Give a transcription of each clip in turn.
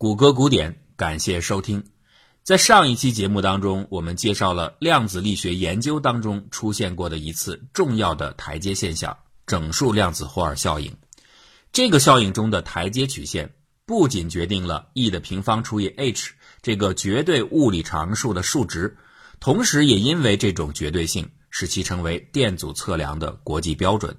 谷歌古典，感谢收听。在上一期节目当中，我们介绍了量子力学研究当中出现过的一次重要的台阶现象——整数量子霍尔效应。这个效应中的台阶曲线不仅决定了 e 的平方除以 h 这个绝对物理常数的数值，同时也因为这种绝对性，使其成为电阻测量的国际标准。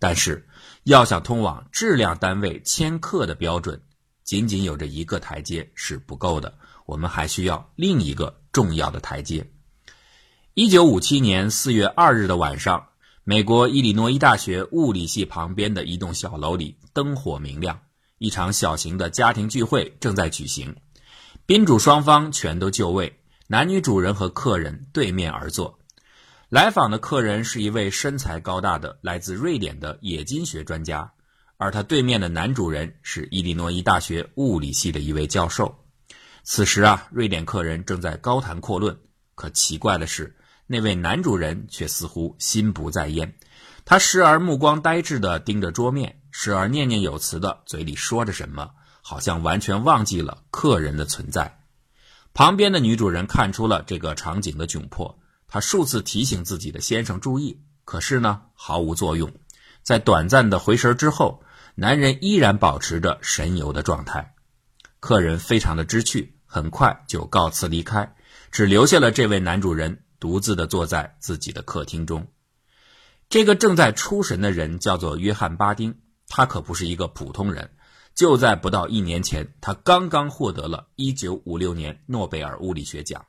但是，要想通往质量单位千克的标准，仅仅有着一个台阶是不够的，我们还需要另一个重要的台阶。一九五七年四月二日的晚上，美国伊利诺伊大学物理系旁边的一栋小楼里灯火明亮，一场小型的家庭聚会正在举行。宾主双方全都就位，男女主人和客人对面而坐。来访的客人是一位身材高大的来自瑞典的冶金学专家。而他对面的男主人是伊利诺伊大学物理系的一位教授。此时啊，瑞典客人正在高谈阔论。可奇怪的是，那位男主人却似乎心不在焉。他时而目光呆滞地盯着桌面，时而念念有词地嘴里说着什么，好像完全忘记了客人的存在。旁边的女主人看出了这个场景的窘迫，她数次提醒自己的先生注意，可是呢，毫无作用。在短暂的回神之后。男人依然保持着神游的状态，客人非常的知趣，很快就告辞离开，只留下了这位男主人独自的坐在自己的客厅中。这个正在出神的人叫做约翰·巴丁，他可不是一个普通人。就在不到一年前，他刚刚获得了1956年诺贝尔物理学奖。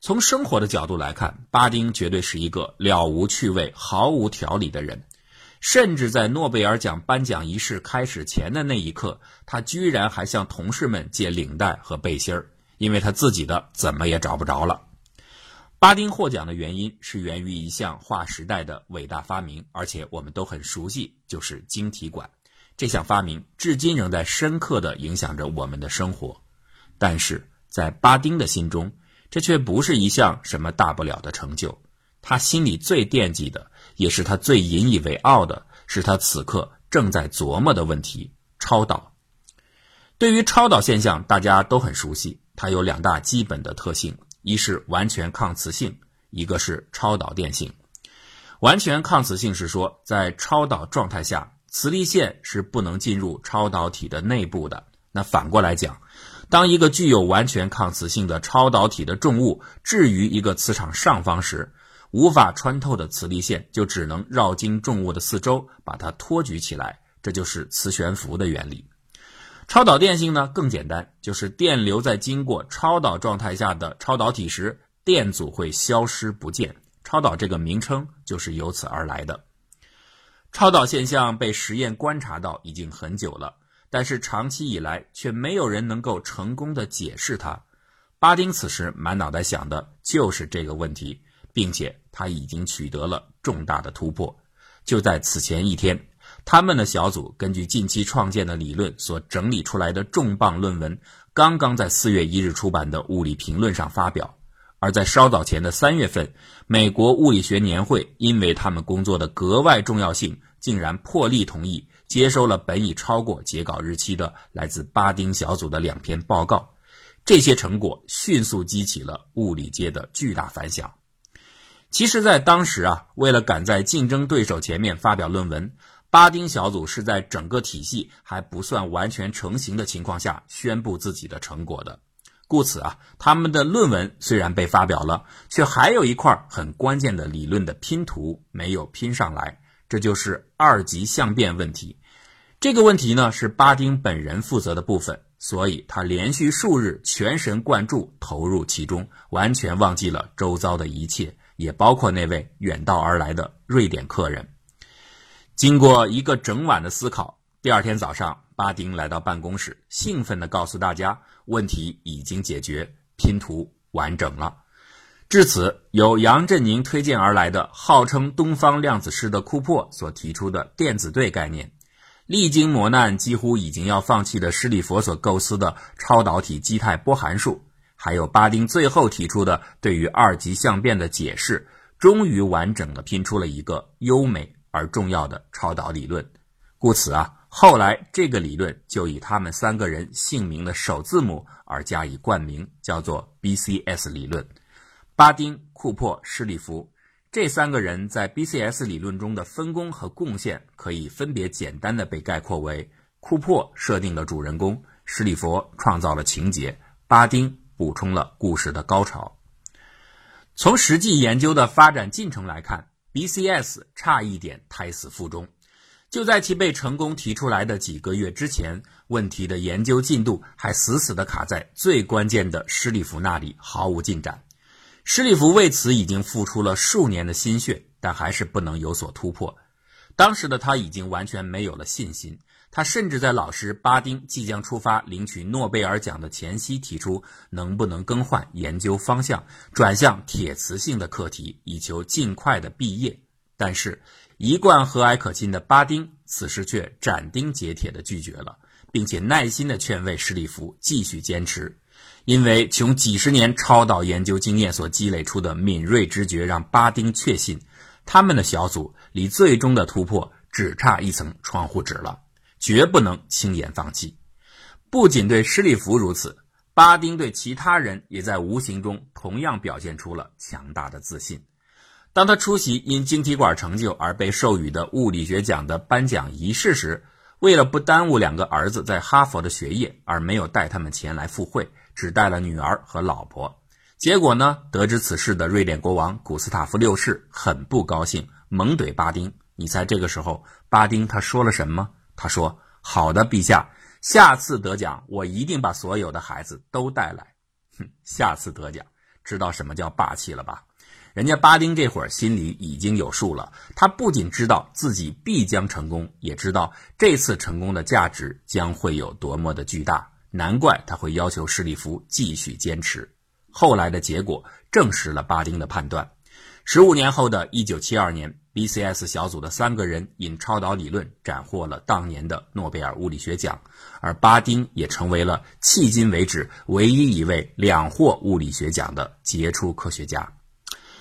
从生活的角度来看，巴丁绝对是一个了无趣味、毫无条理的人。甚至在诺贝尔奖颁奖仪式开始前的那一刻，他居然还向同事们借领带和背心儿，因为他自己的怎么也找不着了。巴丁获奖的原因是源于一项划时代的伟大发明，而且我们都很熟悉，就是晶体管。这项发明至今仍在深刻地影响着我们的生活，但是在巴丁的心中，这却不是一项什么大不了的成就。他心里最惦记的。也是他最引以为傲的，是他此刻正在琢磨的问题——超导。对于超导现象，大家都很熟悉，它有两大基本的特性：一是完全抗磁性，一个是超导电性。完全抗磁性是说，在超导状态下，磁力线是不能进入超导体的内部的。那反过来讲，当一个具有完全抗磁性的超导体的重物置于一个磁场上方时，无法穿透的磁力线就只能绕经重物的四周，把它托举起来，这就是磁悬浮的原理。超导电性呢更简单，就是电流在经过超导状态下的超导体时，电阻会消失不见。超导这个名称就是由此而来的。超导现象被实验观察到已经很久了，但是长期以来却没有人能够成功的解释它。巴丁此时满脑袋想的就是这个问题。并且他已经取得了重大的突破。就在此前一天，他们的小组根据近期创建的理论所整理出来的重磅论文，刚刚在四月一日出版的《物理评论》上发表。而在稍早前的三月份，美国物理学年会因为他们工作的格外重要性，竟然破例同意接收了本已超过截稿日期的来自巴丁小组的两篇报告。这些成果迅速激起了物理界的巨大反响。其实，在当时啊，为了赶在竞争对手前面发表论文，巴丁小组是在整个体系还不算完全成型的情况下宣布自己的成果的。故此啊，他们的论文虽然被发表了，却还有一块很关键的理论的拼图没有拼上来，这就是二级相变问题。这个问题呢，是巴丁本人负责的部分，所以他连续数日全神贯注投入其中，完全忘记了周遭的一切。也包括那位远道而来的瑞典客人。经过一个整晚的思考，第二天早上，巴丁来到办公室，兴奋地告诉大家，问题已经解决，拼图完整了。至此，由杨振宁推荐而来的，号称东方量子师的库珀所提出的电子对概念，历经磨难几乎已经要放弃的施里佛所构思的超导体基态波函数。还有巴丁最后提出的对于二级相变的解释，终于完整的拼出了一个优美而重要的超导理论。故此啊，后来这个理论就以他们三个人姓名的首字母而加以冠名，叫做 BCS 理论。巴丁、库珀、施里弗这三个人在 BCS 理论中的分工和贡献，可以分别简单的被概括为：库珀设定了主人公，施里弗创造了情节，巴丁补充了故事的高潮。从实际研究的发展进程来看，BCS 差一点胎死腹中。就在其被成功提出来的几个月之前，问题的研究进度还死死地卡在最关键的施里弗那里，毫无进展。施里弗为此已经付出了数年的心血，但还是不能有所突破。当时的他已经完全没有了信心，他甚至在老师巴丁即将出发领取诺贝尔奖的前夕提出，能不能更换研究方向，转向铁磁性的课题，以求尽快的毕业。但是。一贯和蔼可亲的巴丁此时却斩钉截铁地拒绝了，并且耐心地劝慰史蒂夫继续坚持，因为从几十年超导研究经验所积累出的敏锐直觉让巴丁确信，他们的小组离最终的突破只差一层窗户纸了，绝不能轻言放弃。不仅对施利弗如此，巴丁对其他人也在无形中同样表现出了强大的自信。当他出席因晶体管成就而被授予的物理学奖的颁奖仪式时，为了不耽误两个儿子在哈佛的学业，而没有带他们前来赴会，只带了女儿和老婆。结果呢？得知此事的瑞典国王古斯塔夫六世很不高兴，猛怼巴丁。你猜这个时候巴丁他说了什么？他说：“好的，陛下，下次得奖我一定把所有的孩子都带来。”哼，下次得奖，知道什么叫霸气了吧？人家巴丁这会儿心里已经有数了，他不仅知道自己必将成功，也知道这次成功的价值将会有多么的巨大。难怪他会要求史蒂夫继续坚持。后来的结果证实了巴丁的判断。十五年后的一九七二年，BCS 小组的三个人因超导理论斩获了当年的诺贝尔物理学奖，而巴丁也成为了迄今为止唯一一位两获物理学奖的杰出科学家。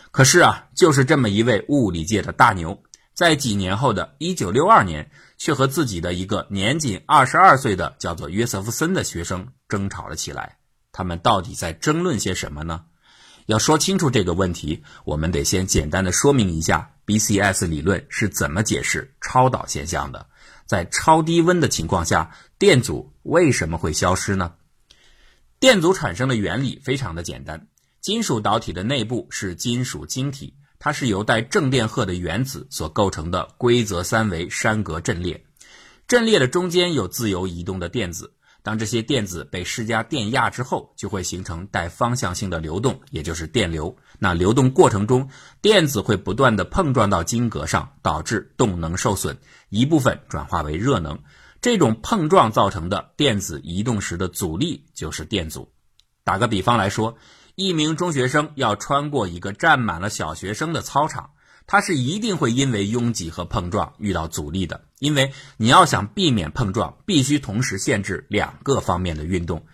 可是啊，就是这么一位物理界的大牛，在几年后的1962年，却和自己的一个年仅22岁的叫做约瑟夫森的学生争吵了起来。他们到底在争论些什么呢？要说清楚这个问题，我们得先简单的说明一下 BCS 理论是怎么解释超导现象的。在超低温的情况下，电阻为什么会消失呢？电阻产生的原理非常的简单。金属导体的内部是金属晶体，它是由带正电荷的原子所构成的规则三维山格阵列。阵列的中间有自由移动的电子，当这些电子被施加电压之后，就会形成带方向性的流动，也就是电流。那流动过程中，电子会不断的碰撞到晶格上，导致动能受损，一部分转化为热能。这种碰撞造成的电子移动时的阻力就是电阻。打个比方来说。一名中学生要穿过一个站满了小学生的操场，他是一定会因为拥挤和碰撞遇到阻力的。因为你要想避免碰撞，必须同时限制两个方面的运动：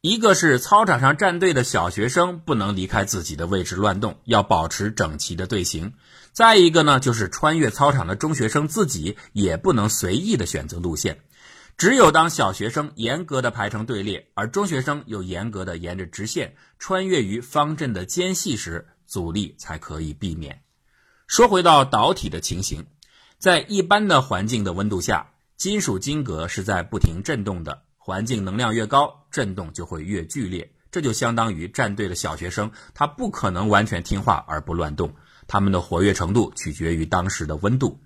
一个是操场上站队的小学生不能离开自己的位置乱动，要保持整齐的队形；再一个呢，就是穿越操场的中学生自己也不能随意的选择路线。只有当小学生严格的排成队列，而中学生又严格的沿着直线穿越于方阵的间隙时，阻力才可以避免。说回到导体的情形，在一般的环境的温度下，金属晶格是在不停振动的。环境能量越高，振动就会越剧烈。这就相当于站队的小学生，他不可能完全听话而不乱动。他们的活跃程度取决于当时的温度，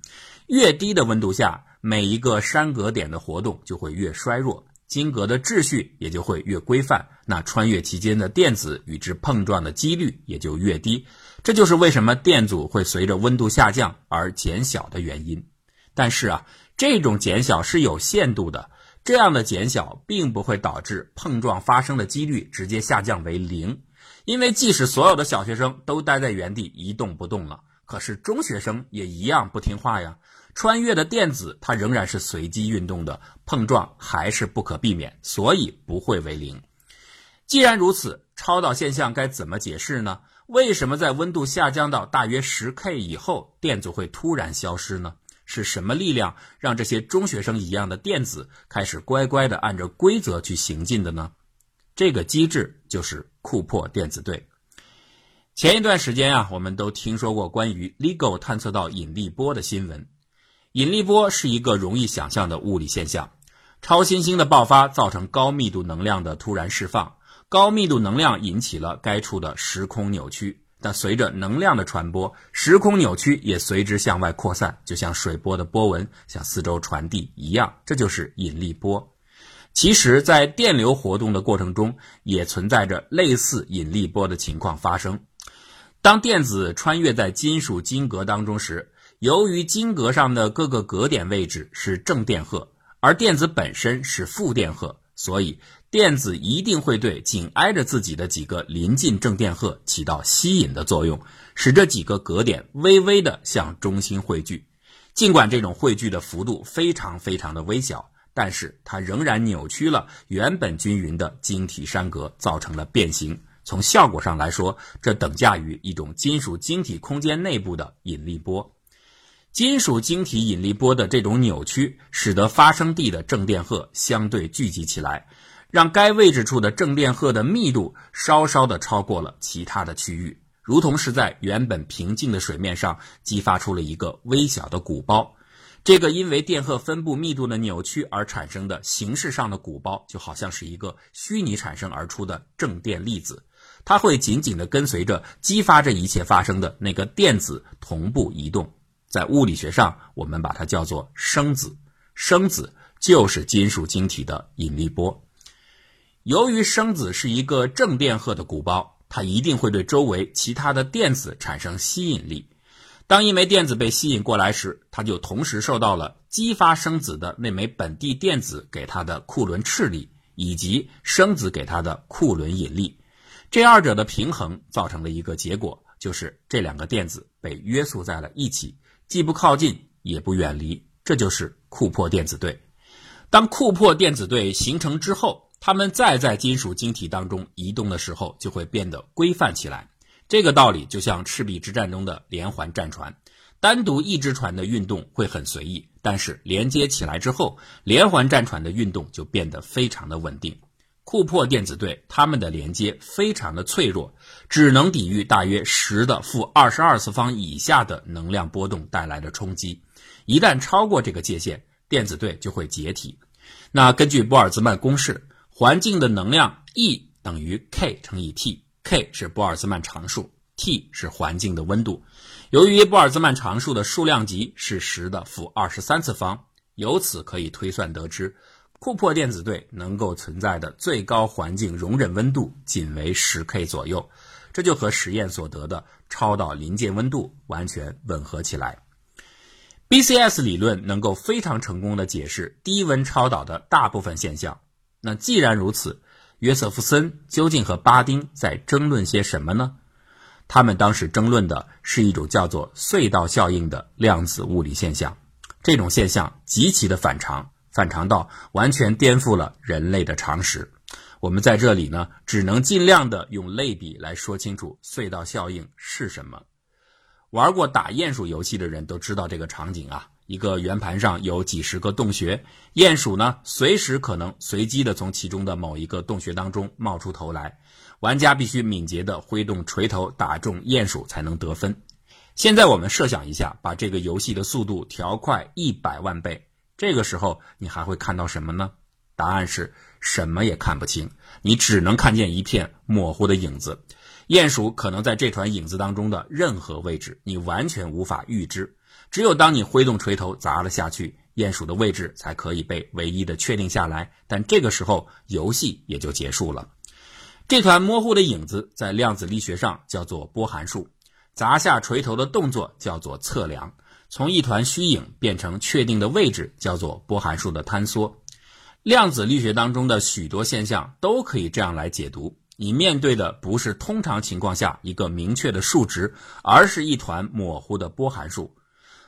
越低的温度下。每一个山格点的活动就会越衰弱，晶格的秩序也就会越规范，那穿越期间的电子与之碰撞的几率也就越低。这就是为什么电阻会随着温度下降而减小的原因。但是啊，这种减小是有限度的，这样的减小并不会导致碰撞发生的几率直接下降为零，因为即使所有的小学生都待在原地一动不动了，可是中学生也一样不听话呀。穿越的电子，它仍然是随机运动的，碰撞还是不可避免，所以不会为零。既然如此，超导现象该怎么解释呢？为什么在温度下降到大约十 K 以后，电阻会突然消失呢？是什么力量让这些中学生一样的电子开始乖乖地按照规则去行进的呢？这个机制就是库珀电子对。前一段时间啊，我们都听说过关于 LIGO 探测到引力波的新闻。引力波是一个容易想象的物理现象，超新星的爆发造成高密度能量的突然释放，高密度能量引起了该处的时空扭曲。但随着能量的传播，时空扭曲也随之向外扩散，就像水波的波纹向四周传递一样，这就是引力波。其实，在电流活动的过程中，也存在着类似引力波的情况发生。当电子穿越在金属晶格当中时，由于晶格上的各个格点位置是正电荷，而电子本身是负电荷，所以电子一定会对紧挨着自己的几个临近正电荷起到吸引的作用，使这几个格点微微的向中心汇聚。尽管这种汇聚的幅度非常非常的微小，但是它仍然扭曲了原本均匀的晶体山格，造成了变形。从效果上来说，这等价于一种金属晶体空间内部的引力波。金属晶体引力波的这种扭曲，使得发生地的正电荷相对聚集起来，让该位置处的正电荷的密度稍稍的超过了其他的区域，如同是在原本平静的水面上激发出了一个微小的鼓包。这个因为电荷分布密度的扭曲而产生的形式上的鼓包，就好像是一个虚拟产生而出的正电粒子，它会紧紧地跟随着激发这一切发生的那个电子同步移动。在物理学上，我们把它叫做声子。声子就是金属晶体的引力波。由于声子是一个正电荷的鼓包，它一定会对周围其他的电子产生吸引力。当一枚电子被吸引过来时，它就同时受到了激发声子的那枚本地电子给它的库仑斥力，以及声子给它的库仑引力。这二者的平衡造成了一个结果，就是这两个电子被约束在了一起。既不靠近，也不远离，这就是库珀电子对。当库珀电子对形成之后，它们再在金属晶体当中移动的时候，就会变得规范起来。这个道理就像赤壁之战中的连环战船，单独一只船的运动会很随意，但是连接起来之后，连环战船的运动就变得非常的稳定。库珀电子对它们的连接非常的脆弱，只能抵御大约十的负二十二次方以下的能量波动带来的冲击。一旦超过这个界限，电子对就会解体。那根据玻尔兹曼公式，环境的能量 E 等于 k 乘以 T，k 是玻尔兹曼常数，T 是环境的温度。由于玻尔兹曼常数的数量级是十的负二十三次方，由此可以推算得知。库珀电子对能够存在的最高环境容忍温度仅为十 K 左右，这就和实验所得的超导临界温度完全吻合起来。BCS 理论能够非常成功的解释低温超导的大部分现象。那既然如此，约瑟夫森究竟和巴丁在争论些什么呢？他们当时争论的是一种叫做隧道效应的量子物理现象，这种现象极其的反常。反常到完全颠覆了人类的常识。我们在这里呢，只能尽量的用类比来说清楚隧道效应是什么。玩过打鼹鼠游戏的人都知道这个场景啊，一个圆盘上有几十个洞穴，鼹鼠呢随时可能随机的从其中的某一个洞穴当中冒出头来，玩家必须敏捷的挥动锤头打中鼹鼠才能得分。现在我们设想一下，把这个游戏的速度调快一百万倍。这个时候你还会看到什么呢？答案是什么也看不清，你只能看见一片模糊的影子。鼹鼠可能在这团影子当中的任何位置，你完全无法预知。只有当你挥动锤头砸了下去，鼹鼠的位置才可以被唯一的确定下来。但这个时候游戏也就结束了。这团模糊的影子在量子力学上叫做波函数，砸下锤头的动作叫做测量。从一团虚影变成确定的位置，叫做波函数的坍缩。量子力学当中的许多现象都可以这样来解读：你面对的不是通常情况下一个明确的数值，而是一团模糊的波函数。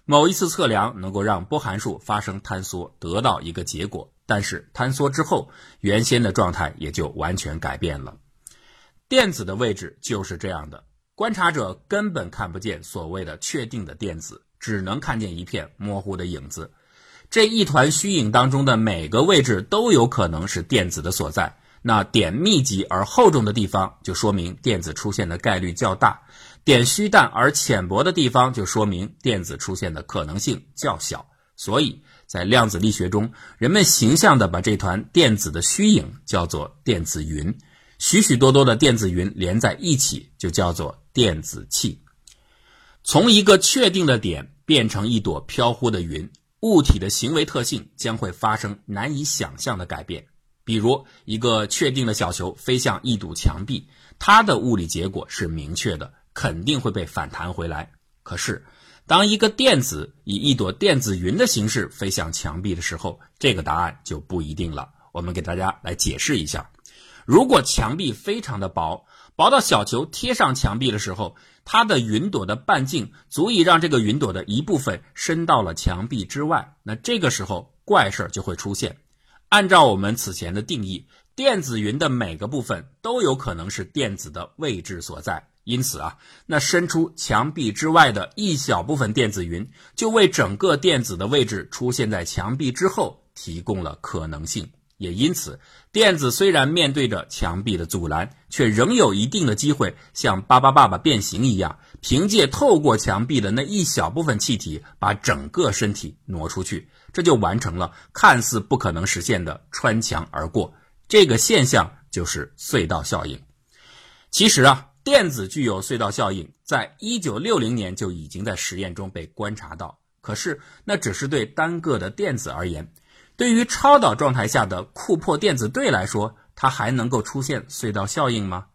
某一次测量能够让波函数发生坍缩，得到一个结果，但是坍缩之后，原先的状态也就完全改变了。电子的位置就是这样的。观察者根本看不见所谓的确定的电子，只能看见一片模糊的影子。这一团虚影当中的每个位置都有可能是电子的所在。那点密集而厚重的地方，就说明电子出现的概率较大；点虚淡而浅薄的地方，就说明电子出现的可能性较小。所以在量子力学中，人们形象地把这团电子的虚影叫做电子云。许许多多的电子云连在一起，就叫做电子气。从一个确定的点变成一朵飘忽的云，物体的行为特性将会发生难以想象的改变。比如，一个确定的小球飞向一堵墙壁，它的物理结果是明确的，肯定会被反弹回来。可是，当一个电子以一朵电子云的形式飞向墙壁的时候，这个答案就不一定了。我们给大家来解释一下：如果墙壁非常的薄，薄到小球贴上墙壁的时候，它的云朵的半径足以让这个云朵的一部分伸到了墙壁之外，那这个时候怪事儿就会出现。按照我们此前的定义，电子云的每个部分都有可能是电子的位置所在。因此啊，那伸出墙壁之外的一小部分电子云，就为整个电子的位置出现在墙壁之后提供了可能性。也因此，电子虽然面对着墙壁的阻拦，却仍有一定的机会像巴巴爸爸变形一样，凭借透过墙壁的那一小部分气体，把整个身体挪出去。这就完成了看似不可能实现的穿墙而过，这个现象就是隧道效应。其实啊，电子具有隧道效应，在一九六零年就已经在实验中被观察到。可是那只是对单个的电子而言，对于超导状态下的库珀电子对来说，它还能够出现隧道效应吗？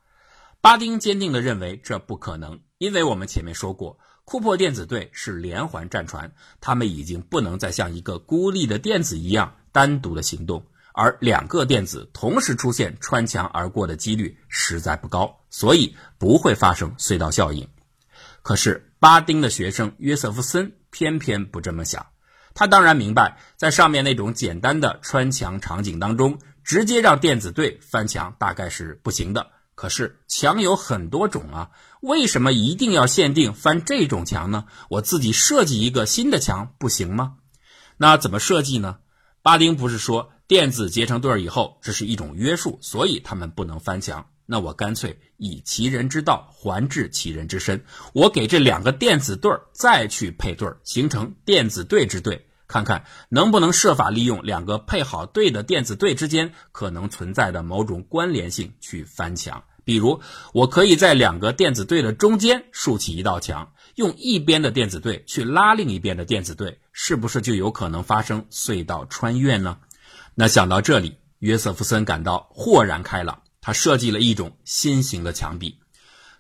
巴丁坚定地认为这不可能，因为我们前面说过。库珀电子对是连环战船，它们已经不能再像一个孤立的电子一样单独的行动，而两个电子同时出现穿墙而过的几率实在不高，所以不会发生隧道效应。可是巴丁的学生约瑟夫森偏偏不这么想，他当然明白，在上面那种简单的穿墙场景当中，直接让电子队翻墙大概是不行的。可是墙有很多种啊，为什么一定要限定翻这种墙呢？我自己设计一个新的墙不行吗？那怎么设计呢？巴丁不是说电子结成对儿以后，这是一种约束，所以他们不能翻墙。那我干脆以其人之道还治其人之身，我给这两个电子对儿再去配对儿，形成电子对之对。看看能不能设法利用两个配好对的电子对之间可能存在的某种关联性去翻墙。比如，我可以在两个电子对的中间竖起一道墙，用一边的电子对去拉另一边的电子对，是不是就有可能发生隧道穿越呢？那想到这里，约瑟夫森感到豁然开朗。他设计了一种新型的墙壁，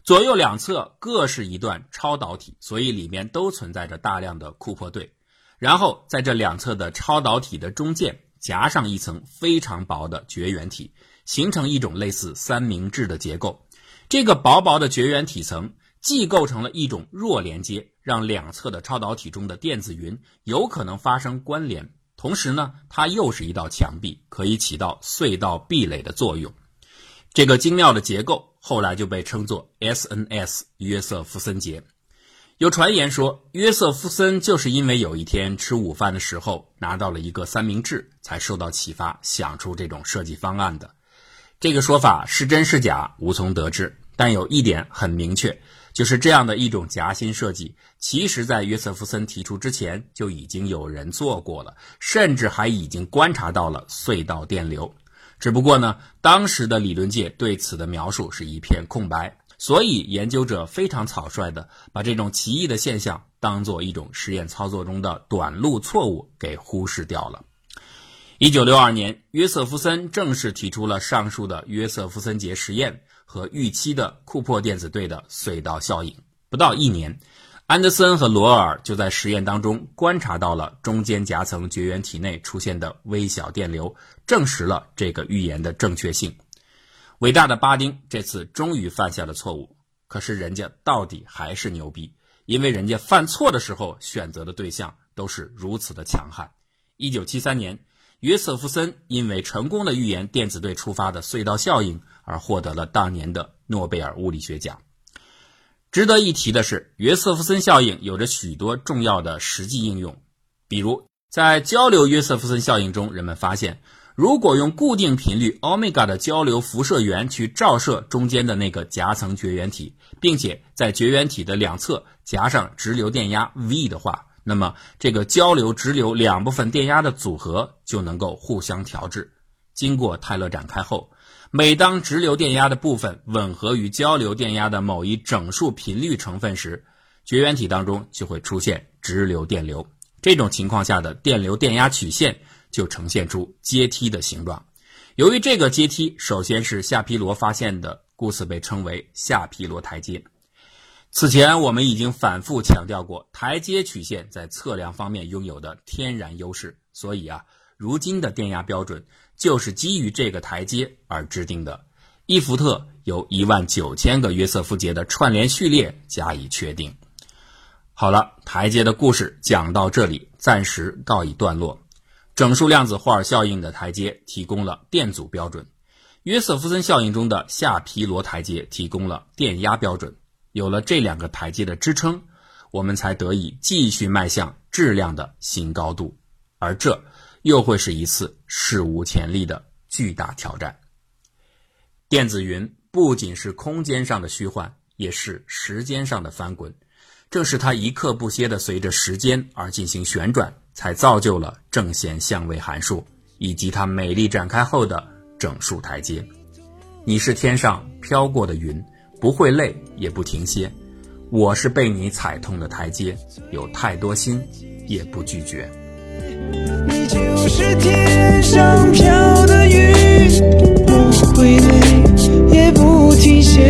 左右两侧各是一段超导体，所以里面都存在着大量的库珀对。然后在这两侧的超导体的中间夹上一层非常薄的绝缘体，形成一种类似三明治的结构。这个薄薄的绝缘体层既构成了一种弱连接，让两侧的超导体中的电子云有可能发生关联；同时呢，它又是一道墙壁，可以起到隧道壁垒的作用。这个精妙的结构后来就被称作 S.N.S. 约瑟夫森结。有传言说，约瑟夫森就是因为有一天吃午饭的时候拿到了一个三明治，才受到启发想出这种设计方案的。这个说法是真是假，无从得知。但有一点很明确，就是这样的一种夹心设计，其实在约瑟夫森提出之前就已经有人做过了，甚至还已经观察到了隧道电流。只不过呢，当时的理论界对此的描述是一片空白。所以，研究者非常草率地把这种奇异的现象当做一种实验操作中的短路错误给忽视掉了。一九六二年，约瑟夫森正式提出了上述的约瑟夫森结实验和预期的库珀电子对的隧道效应。不到一年，安德森和罗尔就在实验当中观察到了中间夹层绝缘体内出现的微小电流，证实了这个预言的正确性。伟大的巴丁这次终于犯下了错误，可是人家到底还是牛逼，因为人家犯错的时候选择的对象都是如此的强悍。一九七三年，约瑟夫森因为成功的预言电子对触发的隧道效应而获得了当年的诺贝尔物理学奖。值得一提的是，约瑟夫森效应有着许多重要的实际应用，比如在交流约瑟夫森效应中，人们发现。如果用固定频率欧米伽的交流辐射源去照射中间的那个夹层绝缘体，并且在绝缘体的两侧夹上直流电压 V 的话，那么这个交流直流两部分电压的组合就能够互相调制。经过泰勒展开后，每当直流电压的部分吻合于交流电压的某一整数频率成分时，绝缘体当中就会出现直流电流。这种情况下的电流电压曲线。就呈现出阶梯的形状。由于这个阶梯首先是夏皮罗发现的，故此被称为夏皮罗台阶。此前我们已经反复强调过，台阶曲线在测量方面拥有的天然优势。所以啊，如今的电压标准就是基于这个台阶而制定的。一伏特由一万九千个约瑟夫节的串联序列加以确定。好了，台阶的故事讲到这里，暂时告一段落。整数量子霍尔效应的台阶提供了电阻标准，约瑟夫森效应中的下皮罗台阶提供了电压标准。有了这两个台阶的支撑，我们才得以继续迈向质量的新高度，而这又会是一次史无前例的巨大挑战。电子云不仅是空间上的虚幻，也是时间上的翻滚。正是它一刻不歇地随着时间而进行旋转，才造就了正弦相位函数以及它美丽展开后的整数台阶。你是天上飘过的云，不会累也不停歇；我是被你踩痛的台阶，有太多心也不拒绝。我是天上飘的云，不会累也不停歇，